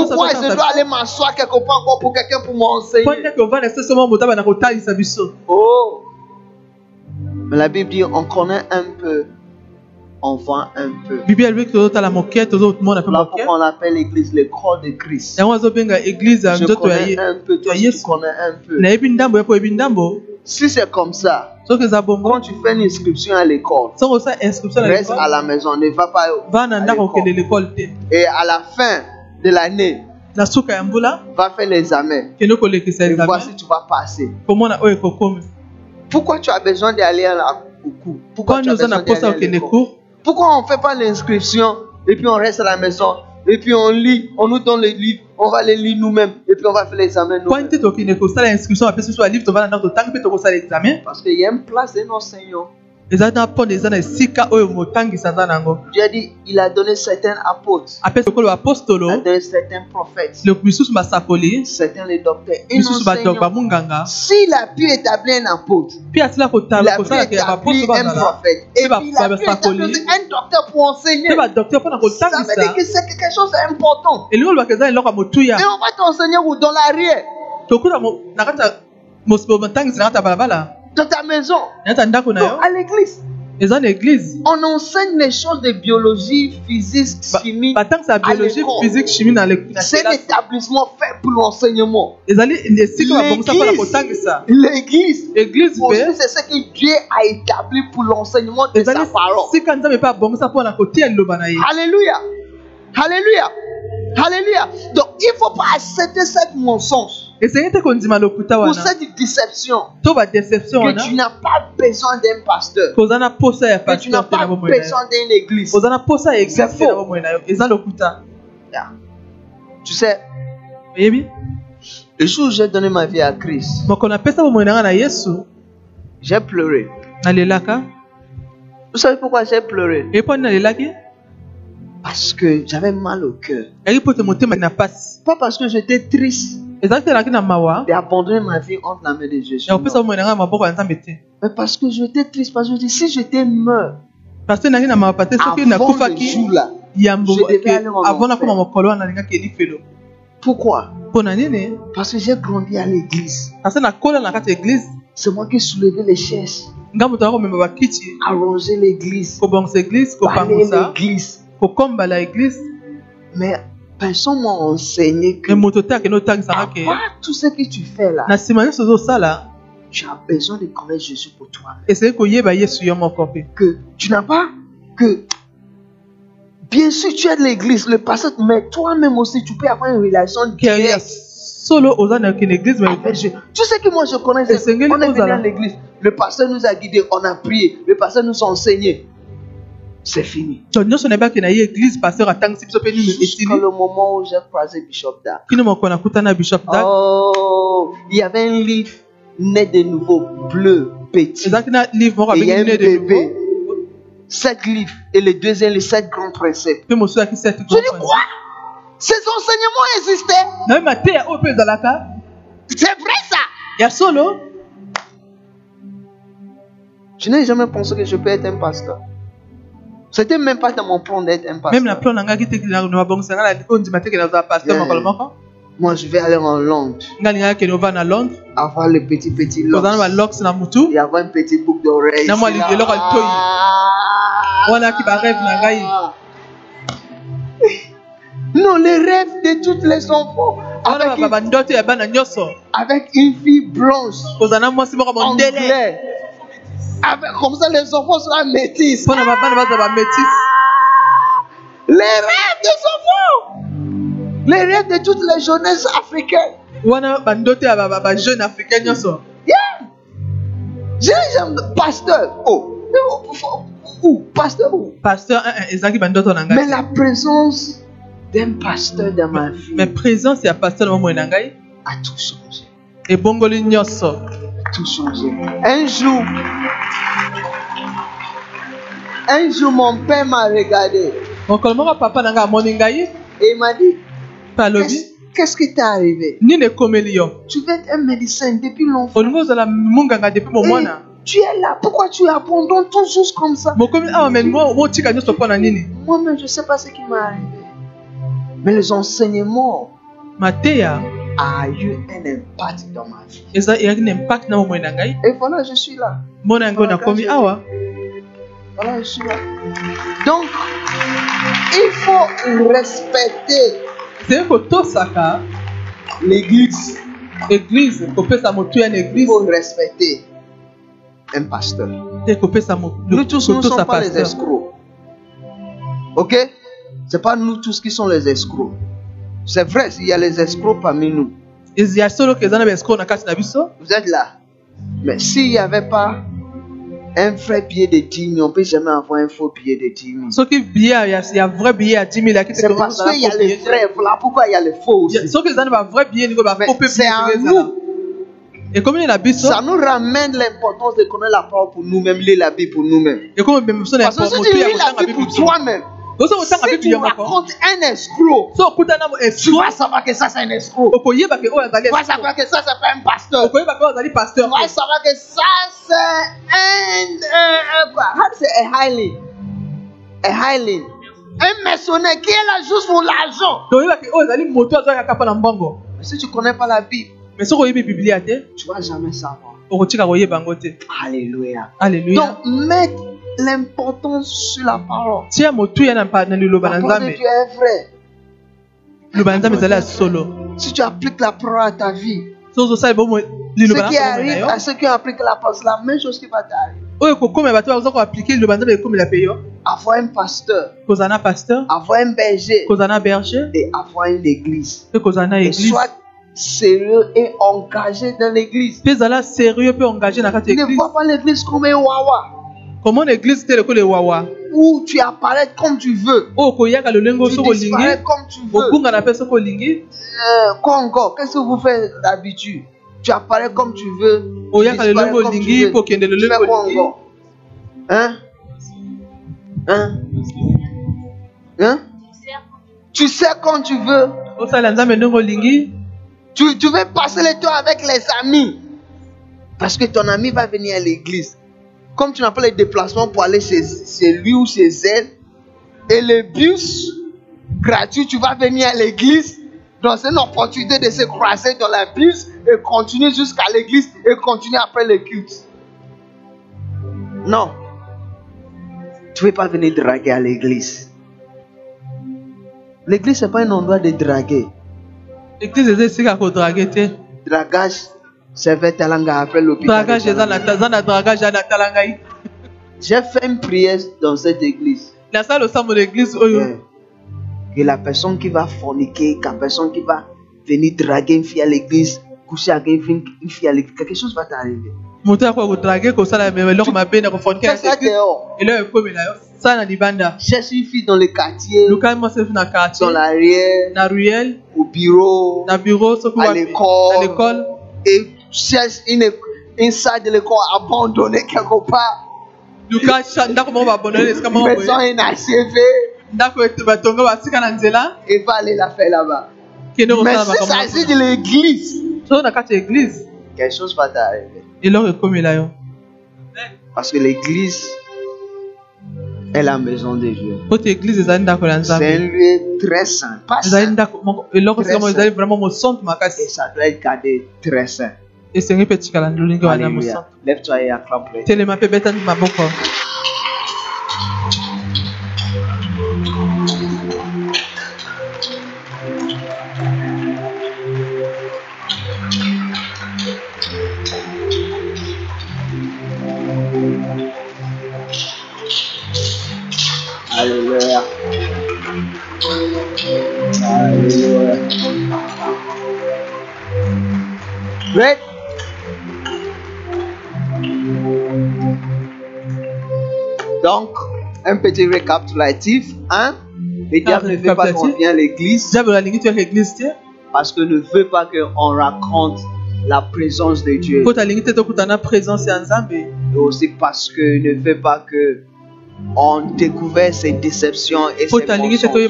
Pourquoi je dois aller m'asseoir quelque part encore pour quelqu'un pour m'enseigner? Oh Mais la Bible dit on connaît un peu, on voit un peu. moke pourquoi on appelle l'église le corps de Christ? Je connais un peu, toi tu connais un peu. Si c'est comme ça, quand tu fais une inscription à l'école, reste à la maison, ne va pas à l'école. Et à la fin de l'année, va faire l'examen. Et examen si tu vas passer. Pourquoi tu as besoin d'aller à la Pourquoi tu as besoin d'aller à l'école? Cour Pourquoi on ne fait pas l'inscription et puis on reste à la maison et puis on lit, on nous donne les livres, on va les lire nous-mêmes et puis on va faire l'examen nous-mêmes. Parce qu'il y a une place d'un enseignant. Eza na mpona eza na esika oyo motangisi aza nango. Dieu a dit, il a donné certains apôtres, apesi lokolo il a baapostolo donné certains prophètes, misusu certains les docteurs. Misusu bato bamunganga. S'il a pu établir un apôtre, mpe asila il kotala a pu kosalaka ya établir baposto un bazala prophète. Et puis il a pu un docteur pour enseigner. mpe badokter mpona Ça veut dire kotangisa que c'est quelque chose d'important. elingi olobaka eza eloko ya motuya. Et on va t'enseigner où Dans l'arrière, tokuta mo- na kati ya mos- motangisi na kati ya balabala dans ta maison, non, à l'église. eza na église On enseigne les choses de biologie, physique, chimie. batangisa ya biologie l'école. physique chimie na C'est un kelasi établissement fait pour l'enseignement. ezali esika babongisa mpona L'église, kotangisa l'église, église aussi, mpe c'est ce que Dieu a établi pour l'enseignement de sa parole. sika nzambe mpe abongisa mpona kotia liloba na ye Alléluia. Alléluia. Alléluia. Donc, il ne faut pas accepter cette mensonge. Ou cette déception. Que tu n'as pas besoin d'un pasteur, que tu n'as pas besoin d'une église. C'est faux. lokuta Tu sais, le jour où j'ai donné ma vie à Christ, j'ai pleuré. nalelaka Vous savez pourquoi j'ai pleuré? Parce que j'avais mal au cœur. Pas parce que j'étais triste. D'abandonner ma vie entre la main de Jésus. Mais parce que j'étais triste, parce que je dis, si j'étais soki avant le jour-là, Je devais pourquoi? Parce que j'ai grandi à l'église. C'est moi qui soulevais les chaises, arranger l'église, parler l'église. Kokombala église Mais personne m'a enseigné que part tout ce que tu fais là, tu as besoin de connaître Jésus pour toi-même. mpe Que tu n'as pas que. Bien sûr, tu es de l'église, le pasteur, mais toi-même aussi, tu peux avoir une relation directe solo oza na kende église mais. Tu sais que moi, je connais, c'est on est venu à l'église, le pasteur nous a guidés, on a prié, le pasteur nous a enseigné. C'est fini. esili le moment où j'ai croisé Bishop dag Oh, il y avait un livre né de nouveau, bleu, petit. Et il y a un bébé. Sept livres. Et le deuxième, les sept grands principes. Je dis quoi? Ces enseignements existaient. C'est vrai ça? ya solo Je n'ai jamais pensé que je peux être un pasteur. C'était même pas dans mon plan d'être un même na pasteur. plan na ngai te na mabongisanga na oyo ndima teke nazala pasteur Yeah. mokolo moko Moi, je vais aller en Londres, ngai alingaka kende ova na londres avoir le petit petit kozala na locks balox na mutu et avoir une petite boucle d'oreille. Na moi, locks, elles toillent. Ah. wana aki barêve na ngai Non, les rêves de tous les enfants. Avec ba- une, avec une fille blanche, na moko mondele anglais. Avec, comme ça, les enfants seront métis. bamétis Les rêves des enfants. Les rêves de toutes les jeunesses africaines. Yeah. J'ai jamais pasteur. Oh. Où Pasteur où pasteur Mais la présence d'un pasteur dans ma vie mais présence ya pasteur na ngai a tout changé. ebongoli nyonso A tout changé. Un jour, un jour, mon père m'a regardé. Mokolo moko papa na ngai amoni ngai et il m'a dit mpe alobi Qu'est-ce qu'est-ce qui t'est arrivé? Nini ekomeli yo Tu veux être un médecin depuis longtemps. olingi ozala munganga depuis Et tu es là. Pourquoi tu abandonnes tout juste comme ça? Mokomi awa me mo- motika nyonso mpo na nini. Moi-même, je ne sais pas ce qui m'est arrivé. Mais les enseignements mateya a eu un impact dans ma vie. eza eyaki na impact na bomoi na ngai Et voilà, je suis là. mona yango nakomi awa Voilà, je suis là. Donc, il faut respecter zeye kotosaka l'église. eglize kopesa motuya na Il faut respecter un pasteur. Nous tous ne kotosa sommes pas les escrocs. Ok? C'est pas nous tous qui sommes les escrocs. C'est vrai, il y a les escrocs parmi nous. Vous êtes là. Mais s'il n'y avait pas un vrai billet de 10 000, on ne peut jamais avoir un faux billet de 10 000. soki billet ya, ya vrai billet ya 10 000 yaki te C'est parce qu'il y a les vrais. Voilà pourquoi il y a les faux aussi. soki eza na bavrai billet ningo Mais bafaux mpe c'est à nous. ekomi na biso Ça nous ramène l'importance de connaître la parole pour nous-mêmes, lire la Bible pour nous-mêmes. mpe biso na Parce que si tu lis la Bible pour toi-même, si tu racontes un escroc, tu vas savoir que ça c'est un escroc. azali Tu vas savoir que ça c'est pas un pasteur. azali Tu pasteur vas savoir que ça c'est un, un, un say a highling? A highling. Un mercenaire qui est là juste pour l'argent. mbongo Mais si tu connais pas la Bible, mais te tu vas jamais savoir. Alléluia. alleluya Donc, mettre l'importance sur la parole. La parole de Dieu est vraie. Si tu appliques la parole à ta vie, ce qui arrive à ceux qui appliquent la parole, c'est la même chose qui va t'arriver. Avoir un pasteur, avoir un berger. Et avoir une église. Et église. sois sérieux et engagé dans l'église. Ne vois pas l'église comme un wawa komona église te lokola ewawa où tu apparais comme tu veux. koyaka lolenge oyo Tu disparais comme tu veux. soki olingi Euh, quoi encore? Qu'est-ce que vous faites d'habitude? Tu apparais comme tu veux. tu oyaka lolenge fais quoi olingi encore? Hein? Hein? Hein? Tu sais quand tu veux. nzambe Tu, tu veux passer le temps avec les amis. Parce que ton ami va venir à l'église. Comme tu n'as pas les déplacements pour aller chez, chez lui ou chez elle, et le bus gratuit, tu vas venir à l'église. C'est une opportunité de se croiser dans la bus et continuer jusqu'à l'église et continuer après le culte. Non. Tu ne veux pas venir draguer à l'église. L'église, ce n'est pas un endroit de draguer. église eza esika ya kodrage te dragage servait talanga après l'hôpital. J'ai fait une prière dans cette église. église oyo Euh, Que la personne qui va forniquer, que la personne qui va venir draguer une fille à l'église, coucher avec une fille, une fille à l'église, quelque chose va t'arriver. Cherche une fille dans le quartier, dans l'arrière, au bureau, À l'école. Et cherche une, une salle de l'école abandonnée quelque part. Maison inachevée, et va aller la faire là-bas. Mais makambo s'agit de l'église, quelque chose va t'arriver. yo Parce que l'église est la maison de Dieu. C'est un nzambe lieu très saint. Pas saint. Et ça doit être gardé très saint. Esengi mpe etikala lolingi wana acclame-le. telema mpe betani maboko Alléluia. Alléluia. Great. Donc, un petit récapitulatif. Hein? Le diable ne veut pas qu'on vienne à l'église parce qu'il ne veut pas qu'on raconte la présence de Dieu. Et aussi parce qu'il ne veut pas que on découvre ses déceptions et ses mensonges.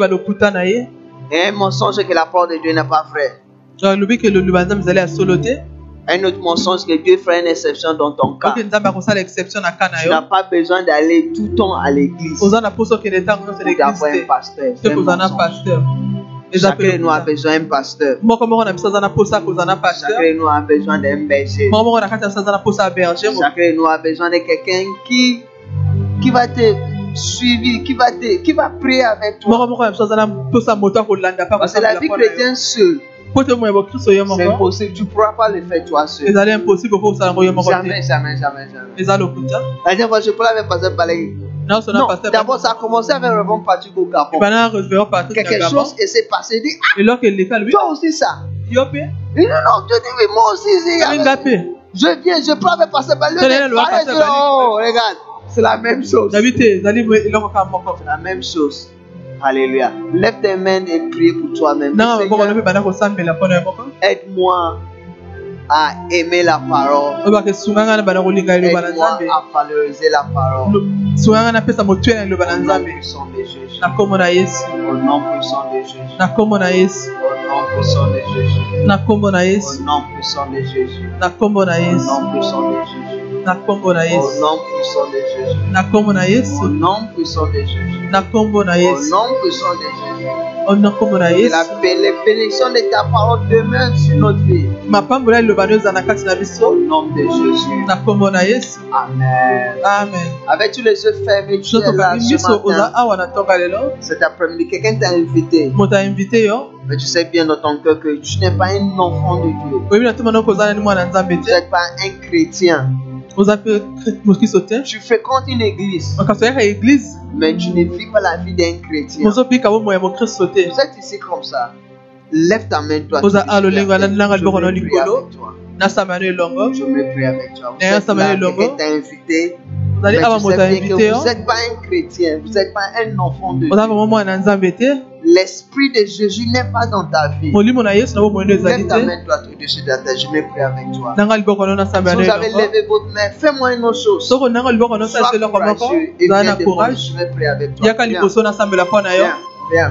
Et un mensonge que la parole de Dieu n'est pas vrai. Un autre mensonge que Dieu ferait une exception dans ton cas. Tu n'as pas besoin d'aller tout le temps à l'église pour église avoir un te pasteur. un pasteur Chacun de nous a besoin d'un pasteur. Chacun de nous a besoin d'un berger. Chacun de nous a besoin de quelqu'un qui, qui va te suivre, qui va, te, qui va prier avec toi. Parce que la vie chrétienne seule, c'est impossible. Tu ne pourras pas le faire toi seul. Jamais, jamais, jamais, jamais. eza lokuta La dernière fois, je parlais avec Pasteur Balagui. naosona Non, d'abord, ça a commencé avec le Révérend Patrick au Gabon. Quelque chose et c'est passé. Il dit, ah, toi aussi ça. Il dit, non, Dieu dit, oui, moi aussi, Je viens, je parle avec Pasteur Oh, regarde, c'est la même chose. C'est la même chose. Alléluia. Lève tes mains et prie pour toi-même. Aide-moi à aimer la parole. Aide-moi à valoriser la parole. Puissant de Jésus. Au nom puissant de Jésus. na nkombo na yesu na nkombo na yesu na nkombo na yesu na nkombo na yesu na Au yesu nom puissant de Jésus. na nkombo na Au nom puissant de Jésus. na la yesu bé- les bénédictions de ta parole demeurent sur notre vie. mapambola na kati na Au nom de Jésus. na nkombo na yesu Amen. amen Avec tous les yeux fermés, tu es là tokangi ce miso oza matin, awa na ntonga lelo cet après-midi. Quelqu'un t'a invité, moto ainvite yo mais tu sais bien dans ton cœur que tu n'es pas un enfant de Dieu. Tu n'es pas un chrétien. Tu fréquentes une église, mais tu ne vis pas la vie d'un chrétien. te Vous êtes ici comme ça. Lève ta main, toi. Tu lengo, je vais na prier avec toi. Je prier avec. Vous êtes là, t'a invité. ozali mais awa tu moto sais bien ainvite que yo vous n'êtes pas un chrétien, vous n'êtes pas un enfant de Dieu. L'esprit de Jésus n'est pas dans ta vie. Lève ta main droite au-dessus de tête. Je vais prier avec toi. Si vous avez levé votre main, fais-moi une autre chose. Sois courageux et viens devant Je vais prier avec toi. Viens, viens,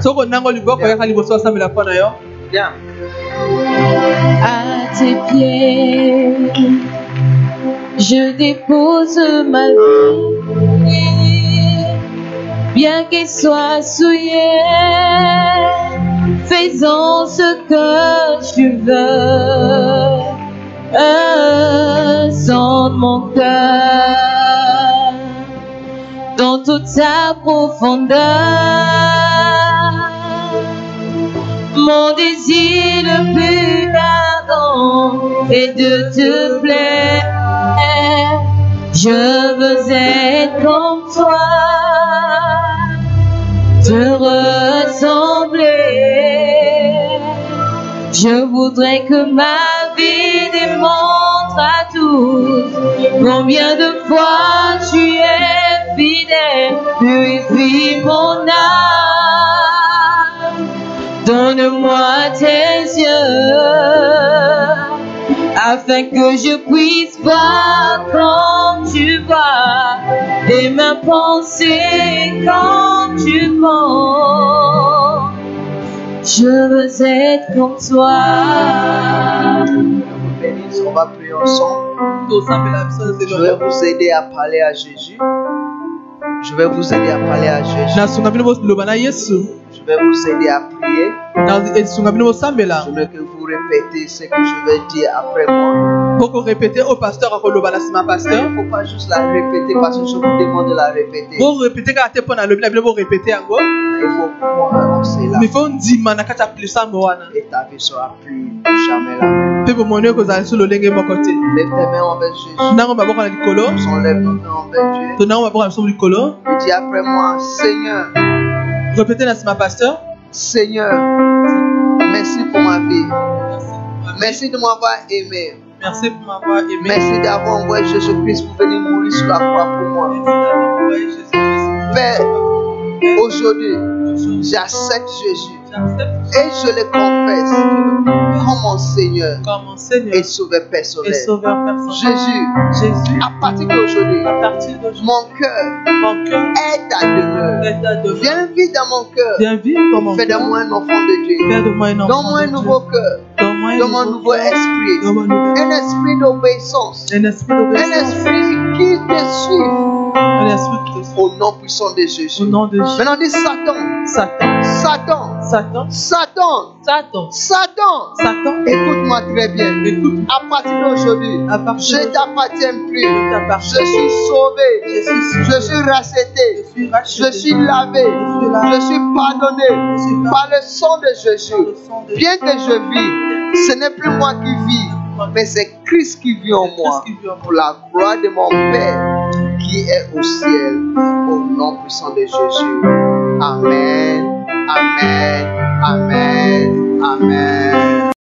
viens, tes pieds. Je dépose ma vie, bien qu'elle soit souillée, faisant ce que tu veux, euh, sans mon cœur, dans toute sa profondeur. Mon désir le plus est de te plaire. Je veux être comme toi, te ressembler. Je voudrais que ma vie démontre à tous combien de fois tu es fidèle, purifie mon âme. Donne-moi tes yeux afin que je puisse voir comme tu vois et ma pensée comme tu penses. Je veux être comme toi. On va prier ensemble. Je vais vous aider à parler à Jésus. Je vais vous aider à parler à Jésus. Vais vous aider à prier. Je veux que vous répétez ce que je vais dire après moi. po korepete oyo pasteur nsima Il pasteur ne faut pas juste la répéter parce que je vous demande de la répéter. Il faut lisambo wana Et ta vie sera plus jamais te Lève tes mains envers Jésus. Nous enlève nos mains envers Dieu. Et dis après moi, Seigneur, repete na nsima pasteur Seigneur, merci pour ma vie. Merci de m'avoir aimé. merci pour m'avoir aimé Merci d'avoir envoyé Jésus-Christ pour venir mourir sur la croix pour moi. Merci d'avoir envoyé Jésus-Christ. Père, aujourd'hui, j'accepte Jésus et je le confesse comme mon Seigneur comme mon Seigneur et Sauveur personnel. Jésus, Jésus, à partir d'aujourd'hui, mon cœur est à demeure. Viens vivre dans mon cœur. Fais de moi un enfant de Dieu. Donne-moi un nouveau cœur. Donne-moi un nouveau esprit. Un esprit d'obéissance. Un esprit qui te suit. Au nom puissant de Jésus. Maintenant, dis Satan, Satan, Satan, Satan, Satan, Satan, Satan, Satan, écoute-moi très bien. écoute, À partir d'aujourd'hui, je t'appartiens plus. je suis sauvé. Je suis Je suis racheté. je suis Je racheté. suis lavé. Je suis lavé. Je suis pardonné Je suis pardonné. par le sang de Jésus. Bien que je vis, ce n'est plus moi qui vis, mais c'est. Christ qui vit en moi. Pour la gloire de mon Père qui est au ciel, au nom puissant de Jésus. Amen. Amen. Amen. Amen.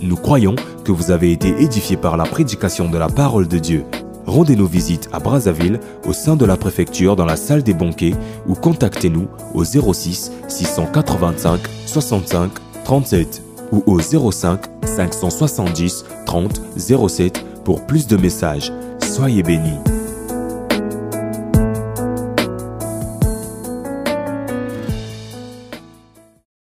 Nous croyons que vous avez été édifiés par la prédication de la parole de Dieu. Rendez-nous visite à Brazzaville, au sein de la préfecture, dans la salle des banquets, ou contactez-nous au 06 685 65 37 ou au 05 570 30 07 pour plus de messages. Soyez bénis.